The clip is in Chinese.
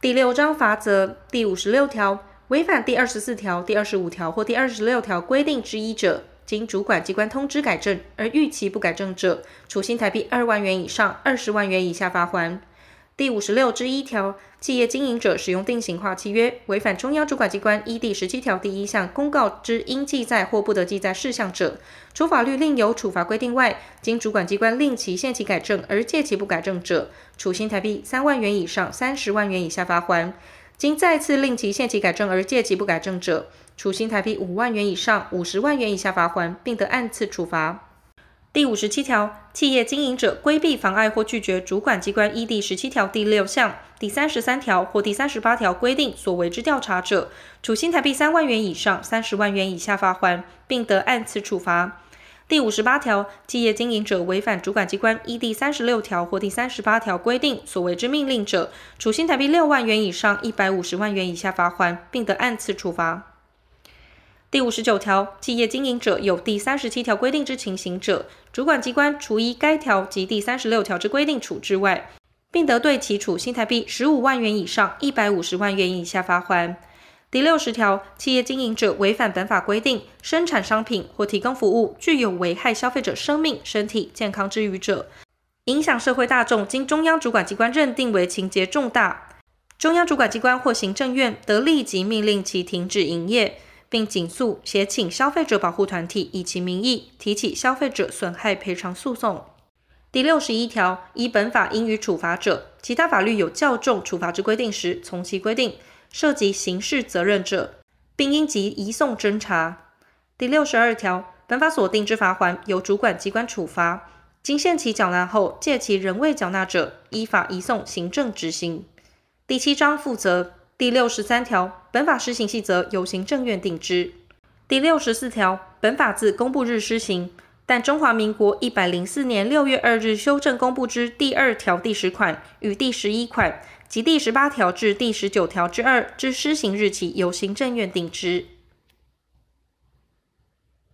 第六章法则第五十六条，违反第二十四条、第二十五条或第二十六条规定之一者，经主管机关通知改正而逾期不改正者，处新台币二万元以上二十万元以下罚款。第五十六之一条，企业经营者使用定型化契约，违反中央主管机关依第十七条第一项公告之应记载或不得记载事项者，除法律另有处罚规定外，经主管机关令其限期改正而届期不改正者，处新台币三万元以上三十万元以下罚锾；经再次令其限期改正而届期不改正者，处新台币五万元以上五十万元以下罚锾，并得按次处罚。第五十七条，企业经营者规避、妨碍或拒绝主管机关依第十七条第六项、第三十三条或第三十八条规定所为之调查者，处新台币三万元以上三十万元以下罚锾，并得按次处罚。第五十八条，企业经营者违反主管机关依第三十六条或第三十八条规定所为之命令者，处新台币六万元以上一百五十万元以下罚锾，并得按次处罚。第五十九条，企业经营者有第三十七条规定之情形者，主管机关除依该条及第三十六条之规定处置外，并得对其处新台币十五万元以上一百五十万元以下罚款。第六十条，企业经营者违反本法规定，生产商品或提供服务具有危害消费者生命、身体健康之余者，影响社会大众，经中央主管机关认定为情节重大，中央主管机关或行政院得立即命令其停止营业。并警诉、协请消费者保护团体以其名义提起消费者损害赔偿诉讼。第六十一条，依本法应予处罚者，其他法律有较重处罚之规定时，从其规定；涉及刑事责任者，并应即移送侦查。第六十二条，本法所定之罚锾由主管机关处罚，经限期缴纳后，届期仍未缴纳者，依法移送行政执行。第七章负责。第六十三条，本法施行细则由行政院定之。第六十四条，本法自公布日施行，但中华民国一百零四年六月二日修正公布之第二条第十款与第十一款及第十八条至第十九条之二之施行日期由行政院定之。